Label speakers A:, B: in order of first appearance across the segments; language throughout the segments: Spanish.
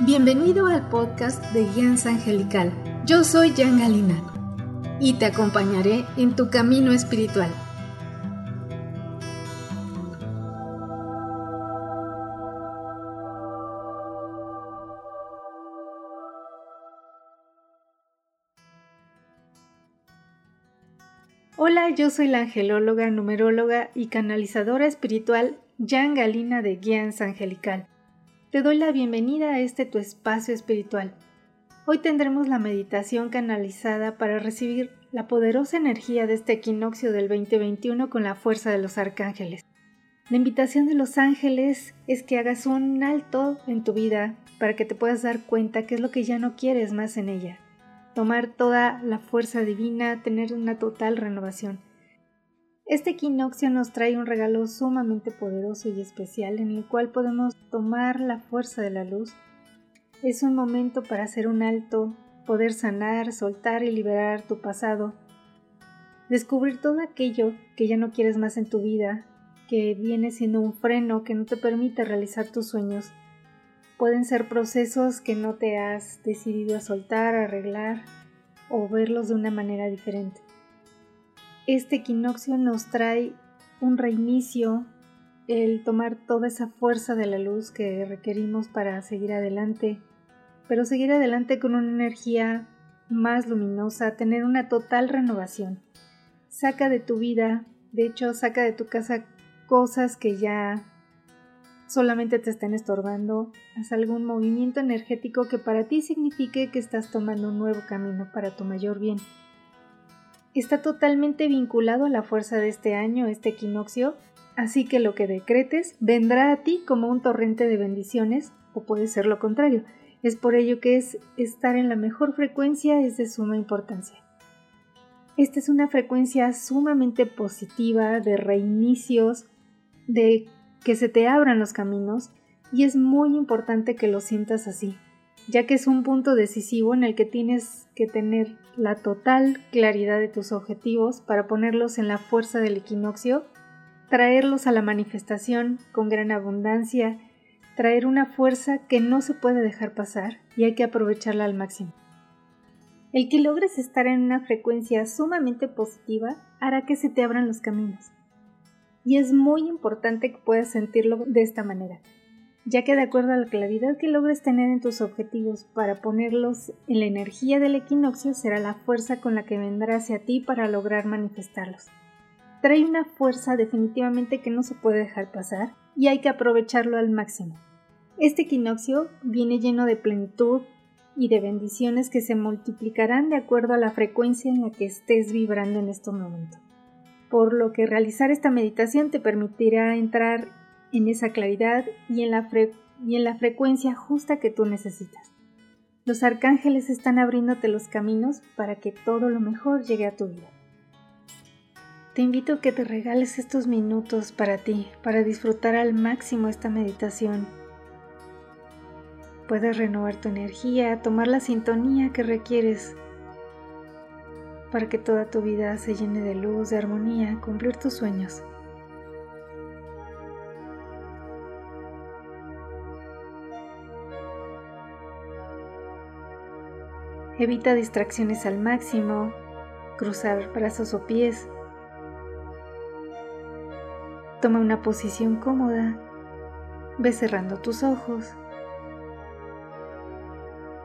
A: Bienvenido al podcast de Guianza Angelical. Yo soy Jan Galina y te acompañaré en tu camino espiritual. Yo soy la angelóloga, numeróloga y canalizadora espiritual Jan Galina de Guianza Angelical. Te doy la bienvenida a este tu espacio espiritual. Hoy tendremos la meditación canalizada para recibir la poderosa energía de este equinoccio del 2021 con la fuerza de los arcángeles. La invitación de los ángeles es que hagas un alto en tu vida para que te puedas dar cuenta qué es lo que ya no quieres más en ella tomar toda la fuerza divina, tener una total renovación. Este equinoccio nos trae un regalo sumamente poderoso y especial en el cual podemos tomar la fuerza de la luz. Es un momento para hacer un alto, poder sanar, soltar y liberar tu pasado, descubrir todo aquello que ya no quieres más en tu vida, que viene siendo un freno que no te permite realizar tus sueños Pueden ser procesos que no te has decidido a soltar, arreglar o verlos de una manera diferente. Este equinoccio nos trae un reinicio, el tomar toda esa fuerza de la luz que requerimos para seguir adelante, pero seguir adelante con una energía más luminosa, tener una total renovación. Saca de tu vida, de hecho, saca de tu casa cosas que ya solamente te estén estorbando, haz algún movimiento energético que para ti signifique que estás tomando un nuevo camino para tu mayor bien. Está totalmente vinculado a la fuerza de este año, este equinoccio, así que lo que decretes vendrá a ti como un torrente de bendiciones, o puede ser lo contrario. Es por ello que es estar en la mejor frecuencia es de suma importancia. Esta es una frecuencia sumamente positiva de reinicios, de que se te abran los caminos y es muy importante que lo sientas así, ya que es un punto decisivo en el que tienes que tener la total claridad de tus objetivos para ponerlos en la fuerza del equinoccio, traerlos a la manifestación con gran abundancia, traer una fuerza que no se puede dejar pasar y hay que aprovecharla al máximo. El que logres estar en una frecuencia sumamente positiva hará que se te abran los caminos y es muy importante que puedas sentirlo de esta manera, ya que de acuerdo a la claridad que logres tener en tus objetivos para ponerlos en la energía del equinoccio será la fuerza con la que vendrá hacia ti para lograr manifestarlos. Trae una fuerza definitivamente que no se puede dejar pasar y hay que aprovecharlo al máximo. Este equinoccio viene lleno de plenitud y de bendiciones que se multiplicarán de acuerdo a la frecuencia en la que estés vibrando en este momento por lo que realizar esta meditación te permitirá entrar en esa claridad y en la, frecuencia justa que tú necesitas. Los arcángeles están abriéndote los caminos para que todo lo mejor llegue a tu vida. Te invito a que te regales estos minutos para ti, para disfrutar al máximo esta meditación. Puedes renovar tu energía, tomar la sintonía que requieres para que toda tu vida se llene de luz, de armonía, cumplir tus sueños. Evita distracciones al máximo, cruzar brazos o pies. Toma una posición cómoda. Ve cerrando tus ojos.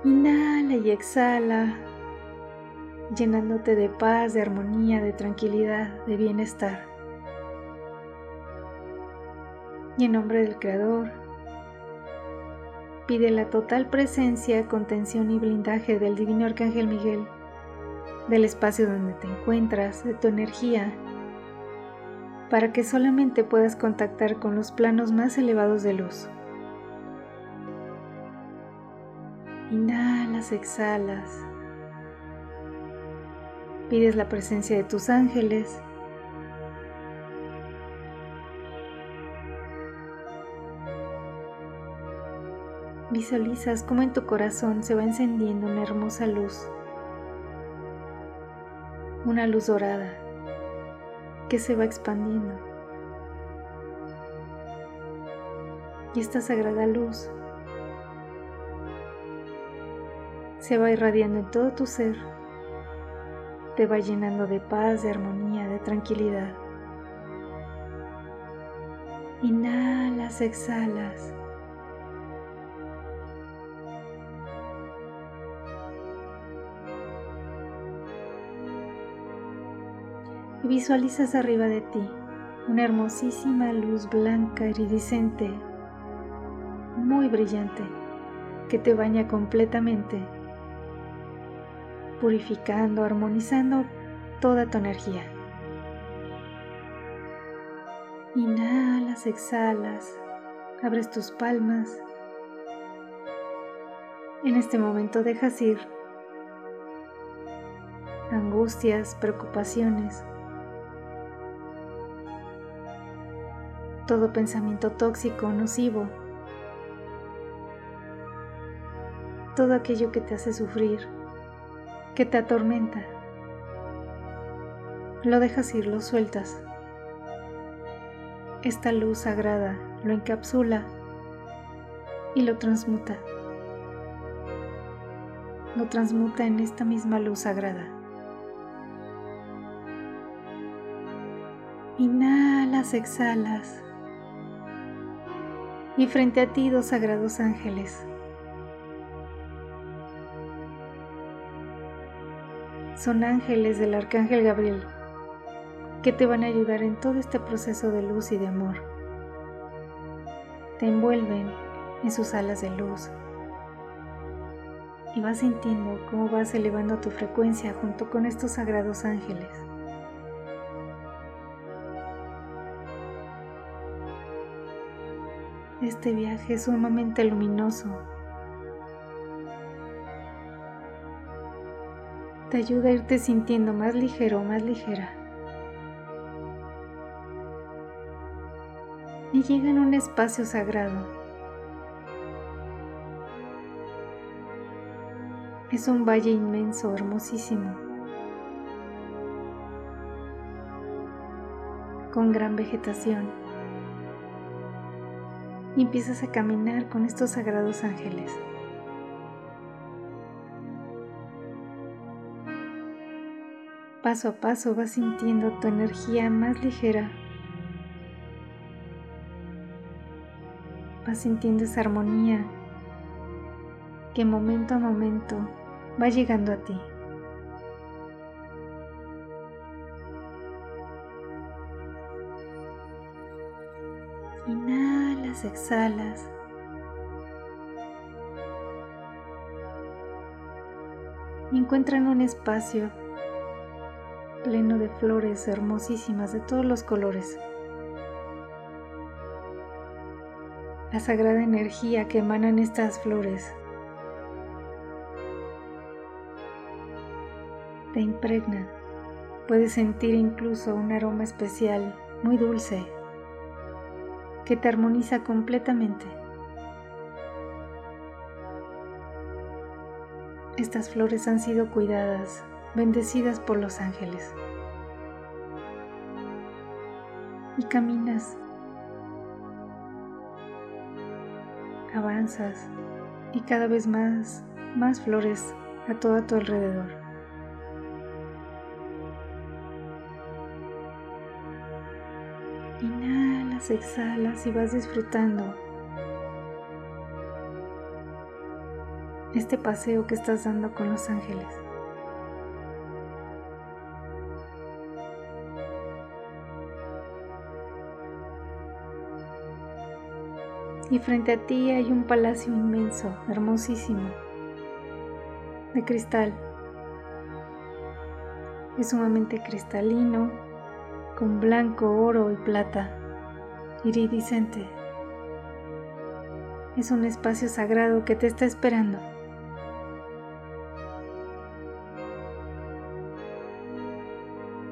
A: Inhala y exhala llenándote de paz, de armonía, de tranquilidad, de bienestar. Y en nombre del Creador, pide la total presencia, contención y blindaje del Divino Arcángel Miguel, del espacio donde te encuentras, de tu energía, para que solamente puedas contactar con los planos más elevados de luz. Inhalas, exhalas pides la presencia de tus ángeles. Visualizas cómo en tu corazón se va encendiendo una hermosa luz, una luz dorada que se va expandiendo Y esta sagrada luz se va irradiando en todo tu ser, te va llenando de paz, de armonía, de tranquilidad. Inhalas, exhalas. Y visualizas arriba de ti una hermosísima luz blanca iridiscente, muy brillante, que te baña completamente, purificando, armonizando toda tu energía. Inhalas, exhalas, abres tus palmas. En este momento dejas ir angustias, preocupaciones, todo pensamiento tóxico, nocivo, todo aquello que te hace sufrir, que te atormenta. Lo dejas ir, lo sueltas. Esta luz sagrada lo encapsula y lo transmuta. Lo transmuta en esta misma luz sagrada. Inhalas, exhalas. Y frente a ti dos sagrados ángeles. Son ángeles del Arcángel Gabriel que te van a ayudar en todo este proceso de luz y de amor. Te envuelven en sus alas de luz y vas sintiendo cómo vas elevando tu frecuencia junto con estos sagrados ángeles. Este viaje sumamente luminoso. Te ayuda a irte sintiendo más ligero, más ligera. y llegan a un espacio sagrado. Es un valle inmenso, hermosísimo, con gran vegetación. Y empiezas a caminar con estos sagrados ángeles. Paso a paso vas sintiendo tu energía más ligera vas sintiendo esa armonía que momento a momento va llegando a ti. Inhalas, exhalas. Encuentran un espacio pleno de flores hermosísimas de todos los colores. la sagrada energía que emanan estas flores. Te impregna. Puedes sentir incluso un aroma especial, muy dulce, que te armoniza completamente. Estas flores han sido cuidadas, bendecidas por los ángeles. Y caminas avanzas y cada vez más, más flores a todo tu alrededor. Exhalas y vas disfrutando este paseo que estás dando con los ángeles. y frente a ti hay un palacio inmenso, hermosísimo, de cristal. Es sumamente cristalino, con blanco, oro y plata, iridiscente. Es un espacio sagrado que te está esperando.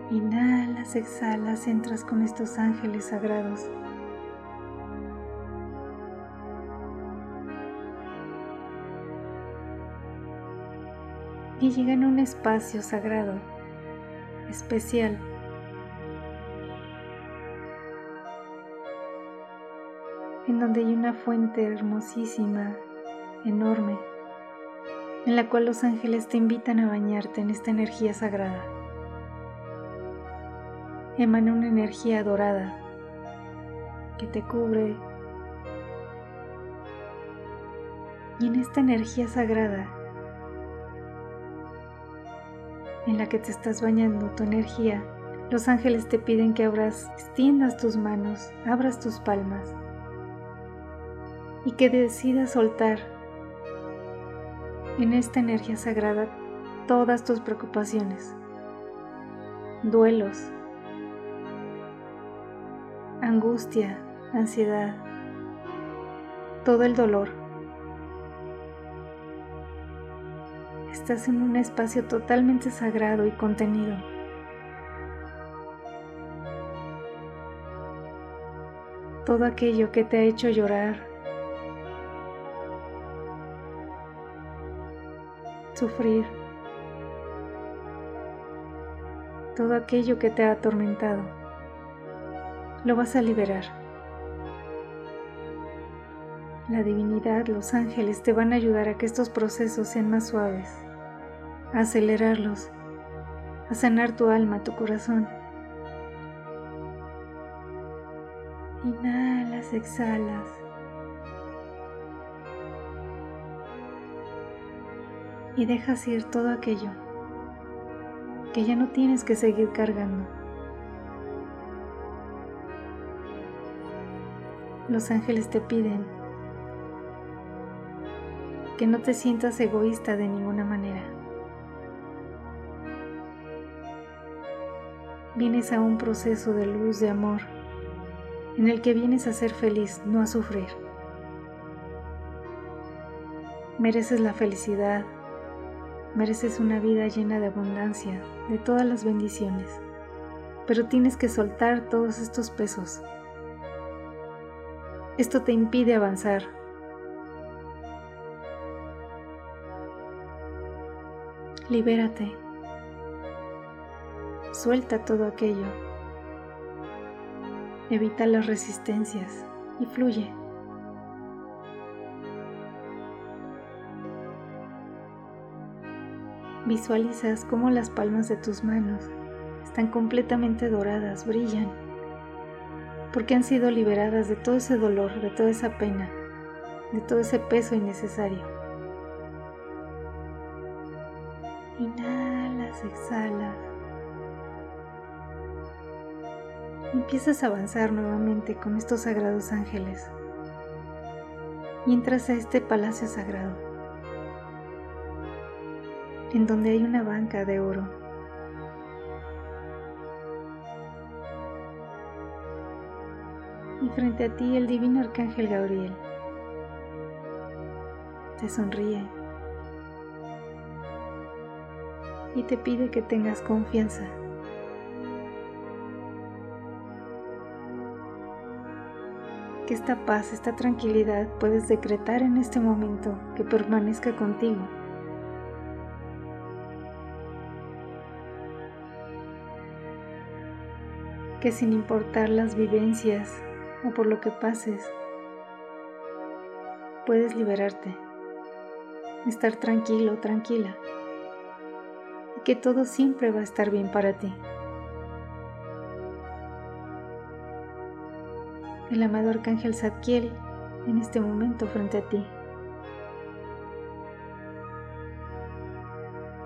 A: Inhalas, exhalas, entras con estos ángeles sagrados. y llegan a un espacio sagrado, especial. En donde hay una fuente hermosísima, enorme, en la cual los ángeles te invitan a bañarte en esta energía sagrada. Emana una energía dorada que te cubre y en esta energía sagrada en la que te estás bañando tu energía, los ángeles te piden que abras, extiendas tus manos, abras tus palmas y que decidas soltar en esta energía sagrada todas tus preocupaciones, duelos, angustia, ansiedad, todo el dolor. Estás en un espacio totalmente sagrado y contenido. Todo aquello que te ha hecho llorar, sufrir, todo aquello que te ha atormentado, lo vas a liberar. La divinidad, los ángeles te van a ayudar a que estos procesos sean más suaves, a acelerarlos, a sanar tu alma, tu corazón. Inhalas, exhalas. Y dejas ir todo aquello que ya no tienes que seguir cargando. Los ángeles te piden que no te sientas egoísta de ninguna manera. Vienes a un proceso de luz, de amor, en el que vienes a ser feliz, no a sufrir. Mereces la felicidad, Mereces una vida llena de abundancia, de todas las bendiciones, pero tienes que soltar todos estos pesos. Esto te impide avanzar. Libérate. Suelta todo aquello. Evita las resistencias y fluye. Visualizas cómo las palmas de tus manos están completamente doradas, brillan, porque han sido liberadas de todo ese dolor, de toda esa pena, de todo ese peso innecesario. Inhalas, exhalas. Empiezas a avanzar nuevamente con estos sagrados ángeles y entras a este palacio sagrado en donde hay una banca de oro. Y frente a ti el divino arcángel Gabriel te sonríe y te pide que tengas confianza. Que esta paz, esta tranquilidad puedes decretar en este momento que permanezca contigo. Que sin importar las vivencias o por lo que pases, puedes liberarte, estar tranquilo, tranquila, y que todo siempre va a estar bien para ti. El amado Arcángel Zadkiel en este momento frente a ti.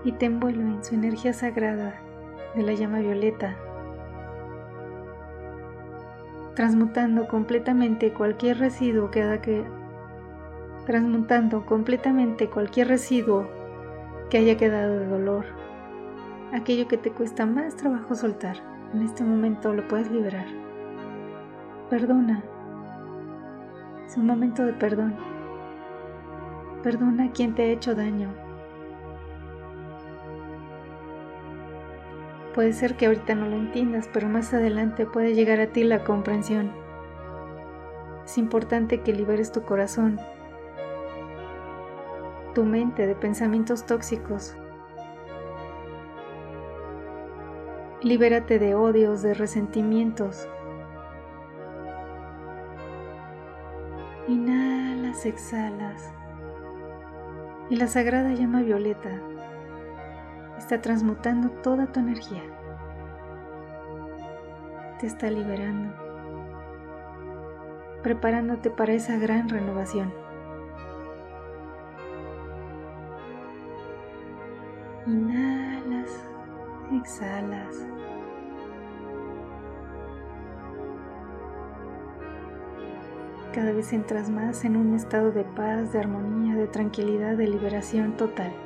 A: Y te envuelve en su energía sagrada de la llama violeta transmutando completamente cualquier residuo que haya que transmutando completamente cualquier residuo que haya quedado de dolor, aquello que te cuesta más trabajo soltar, en este momento lo puedes liberar. Perdona. Es un momento de perdón. Perdona a quien te ha hecho daño, Puede ser que ahorita no lo entiendas, pero más adelante puede llegar a ti la comprensión. Es importante que liberes tu corazón, tu mente de pensamientos tóxicos. Libérate de odios, de resentimientos. Inhalas, exhalas. Y la sagrada llama violeta está transmutando toda tu energía. Te está liberando, preparándote para esa gran renovación. Inhalas, exhalas. Cada vez entras más en un estado de paz, de armonía, de tranquilidad, de liberación total.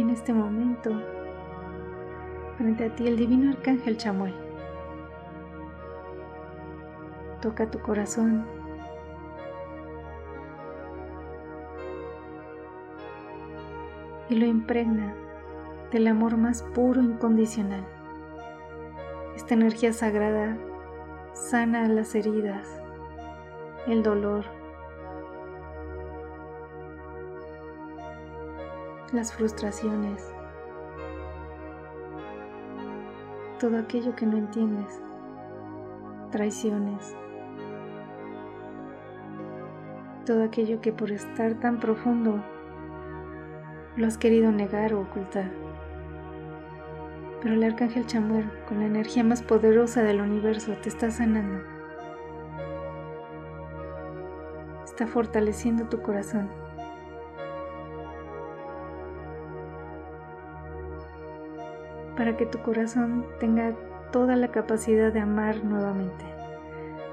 A: En este momento, frente a ti el divino arcángel Chamuel toca tu corazón. Y lo impregna del amor más puro e incondicional. Esta energía sagrada sana las heridas, el dolor, las frustraciones, todo aquello que no entiendes, traiciones, todo aquello que por estar tan profundo lo has querido negar o ocultar. Pero el arcángel Chamuel, con la energía más poderosa del universo, te está sanando. Está fortaleciendo tu corazón. Para que tu corazón tenga toda la capacidad de amar nuevamente.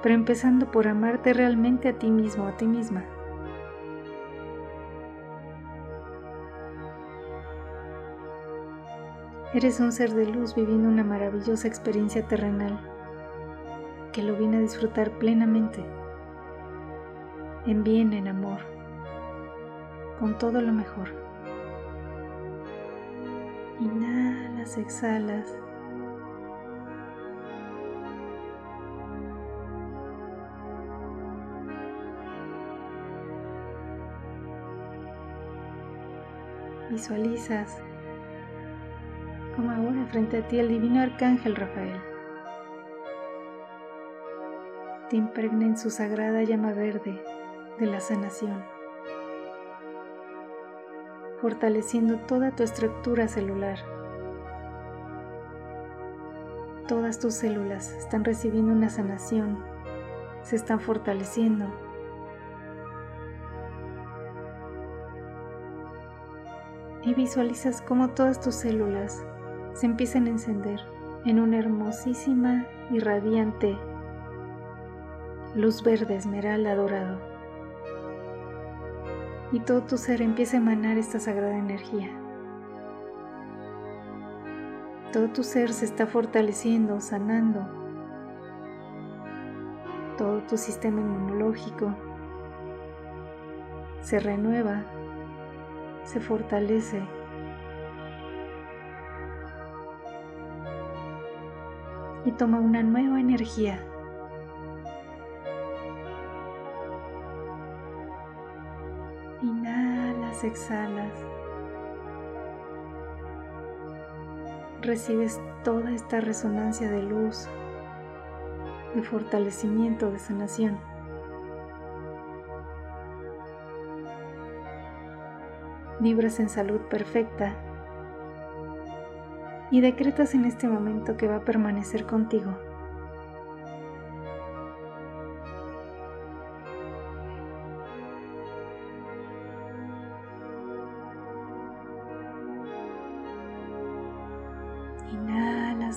A: Pero empezando por amarte realmente a ti mismo, a ti misma. Eres un ser de luz viviendo una maravillosa experiencia terrenal que lo viene a disfrutar plenamente, en bien, en amor, con todo lo mejor. Exhalas. Visualizas como ahora frente a ti el divino arcángel Rafael. Te impregna en su sagrada llama verde de la sanación, fortaleciendo toda tu estructura celular. Todas tus células están recibiendo una sanación, se están fortaleciendo. Y visualizas cómo todas tus células se empiezan a encender en una hermosísima y radiante luz verde esmeralda dorado. Y todo tu ser empieza a emanar esta sagrada energía. Todo tu ser se está fortaleciendo, sanando. Todo tu sistema inmunológico se renueva, se fortalece y toma una nueva energía. Inhalas, exhalas. Recibes toda esta resonancia de luz, de fortalecimiento, de sanación. Vibras en salud perfecta y decretas en este momento que va a permanecer contigo.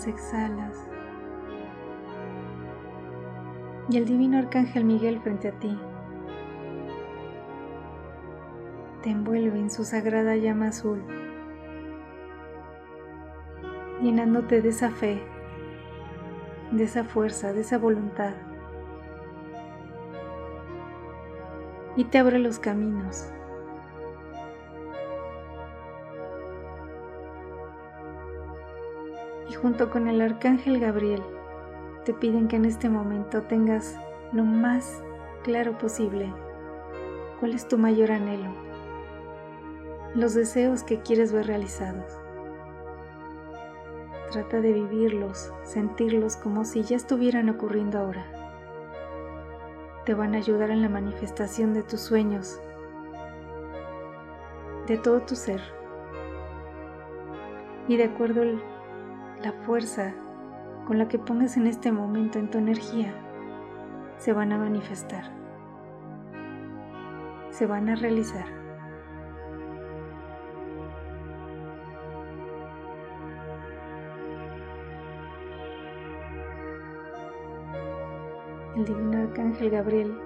A: Exhalas. Y el divino arcángel Miguel frente a ti te envuelve en su sagrada llama azul llenándote de esa fe, de esa fuerza, de esa voluntad. Y te abre los caminos. Junto con el arcángel Gabriel, te piden que en este momento tengas lo más claro posible cuál es tu mayor anhelo, los deseos que quieres ver realizados Trata de vivirlos, sentirlos como si ya estuvieran ocurriendo ahora. Te van a ayudar en la manifestación de tus sueños, de todo tu ser. Y de acuerdo a la fuerza con la que pongas en este momento en tu energía, se van a manifestar, se van a realizar. el divino arcángel Gabriel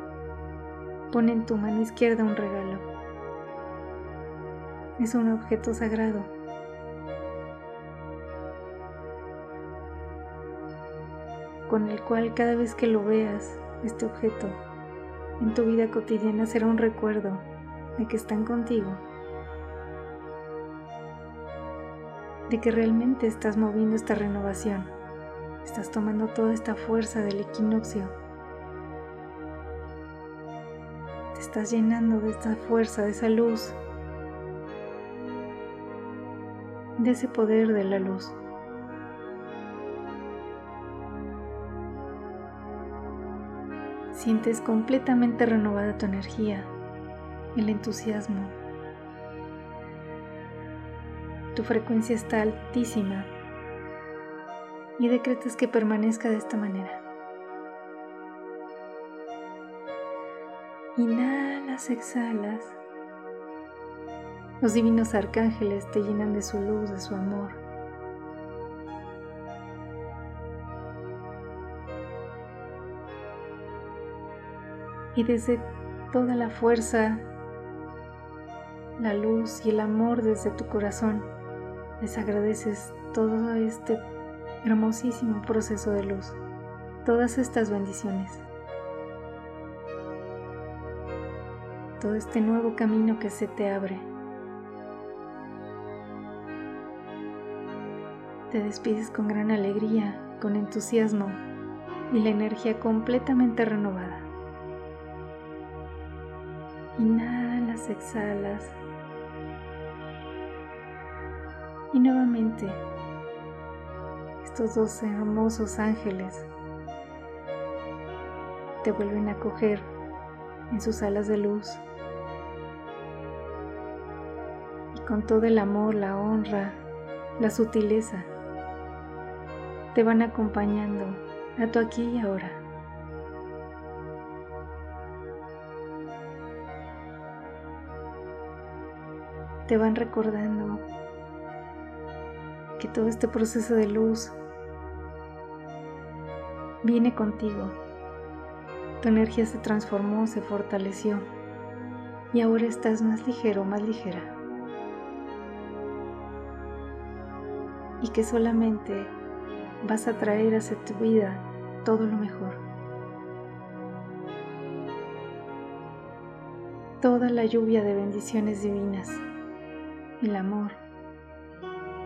A: pone en tu mano izquierda un regalo. Es un objeto sagrado. Con el cual cada vez que lo veas, este objeto, en tu vida cotidiana será un recuerdo de que están contigo, de que realmente estás moviendo esta renovación, estás tomando toda esta fuerza del equinoccio. Estás llenando de esta fuerza, de esa luz, de ese poder de la luz. Sientes completamente renovada tu energía, el entusiasmo. Tu frecuencia está altísima y decretas que permanezca de esta manera. Inhalas, exhalas. Los divinos arcángeles te llenan de su luz, de su amor. Y desde toda la fuerza, la luz y el amor desde tu corazón, les agradeces todo este hermosísimo proceso de luz, todas estas bendiciones. todo este nuevo camino que se te abre. Te despides con gran alegría, con entusiasmo y la energía completamente renovada. Inhalas, exhalas. Y nuevamente estos dos hermosos ángeles te vuelven a coger en sus alas de luz. Y con todo el amor, la honra, la sutileza, te van acompañando a tu aquí y ahora. Te van recordando que todo este proceso de luz viene contigo tu energía se transformó, se fortaleció y ahora estás más ligero, más ligera. Y que solamente vas a traer hacia tu vida todo lo mejor. Toda la lluvia de bendiciones divinas, el amor,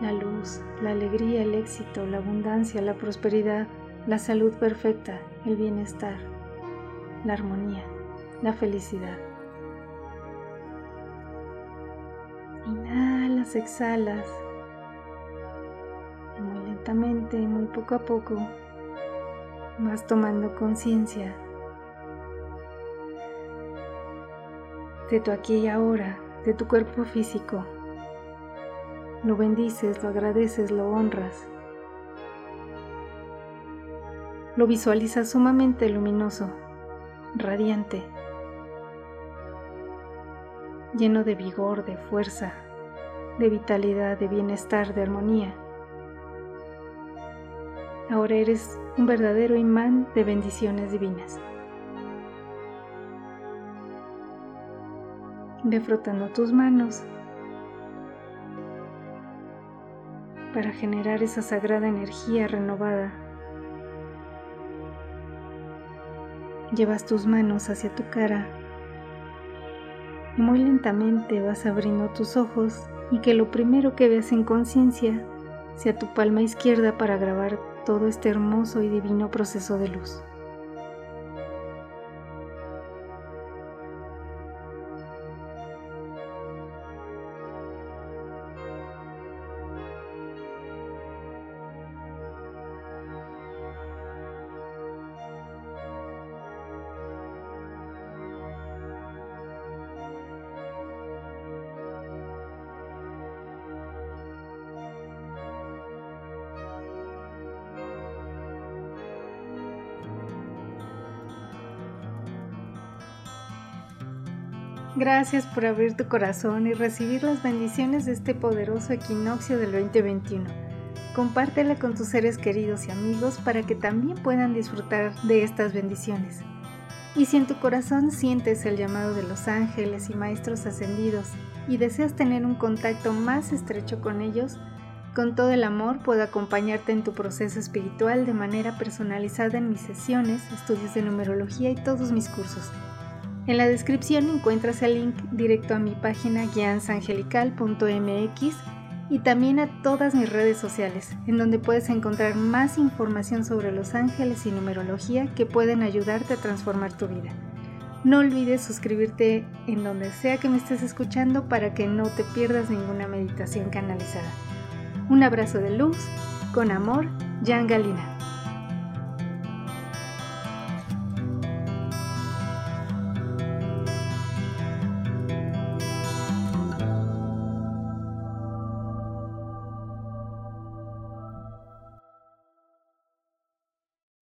A: la luz, la alegría, el éxito, la abundancia, la prosperidad, la salud perfecta, el bienestar la armonía, la felicidad. Inhalas, exhalas. Y muy lentamente, muy poco a poco, vas tomando conciencia de tu aquí y ahora, de tu cuerpo físico. Lo bendices, lo agradeces, lo honras. Lo visualizas sumamente luminoso, radiante, lleno de vigor, de fuerza, de vitalidad, de bienestar, de armonía. Ahora eres un verdadero imán de bendiciones divinas. Ve frotando tus manos para generar esa sagrada energía renovada Llevas tus manos hacia tu cara y muy lentamente vas abriendo tus ojos y que lo primero que veas en conciencia sea tu palma izquierda para grabar todo este hermoso y divino proceso de luz. Gracias por abrir tu corazón y recibir las bendiciones de este poderoso equinoccio del 2021. Compártela con tus seres queridos y amigos para que también puedan disfrutar de estas bendiciones. Y si en tu corazón sientes el llamado de los ángeles y maestros ascendidos y deseas tener un contacto más estrecho con ellos, con todo el amor puedo acompañarte en tu proceso espiritual de manera personalizada en mis sesiones, estudios de numerología y todos mis cursos. En la descripción encuentras el link directo a mi página guiansangelical.mx y también a todas mis redes sociales, en donde puedes encontrar más información sobre los ángeles y numerología que pueden ayudarte a transformar tu vida. No olvides suscribirte en donde sea que me estés escuchando para que no te pierdas ninguna meditación canalizada. Un abrazo de luz, con amor, Jan Galina.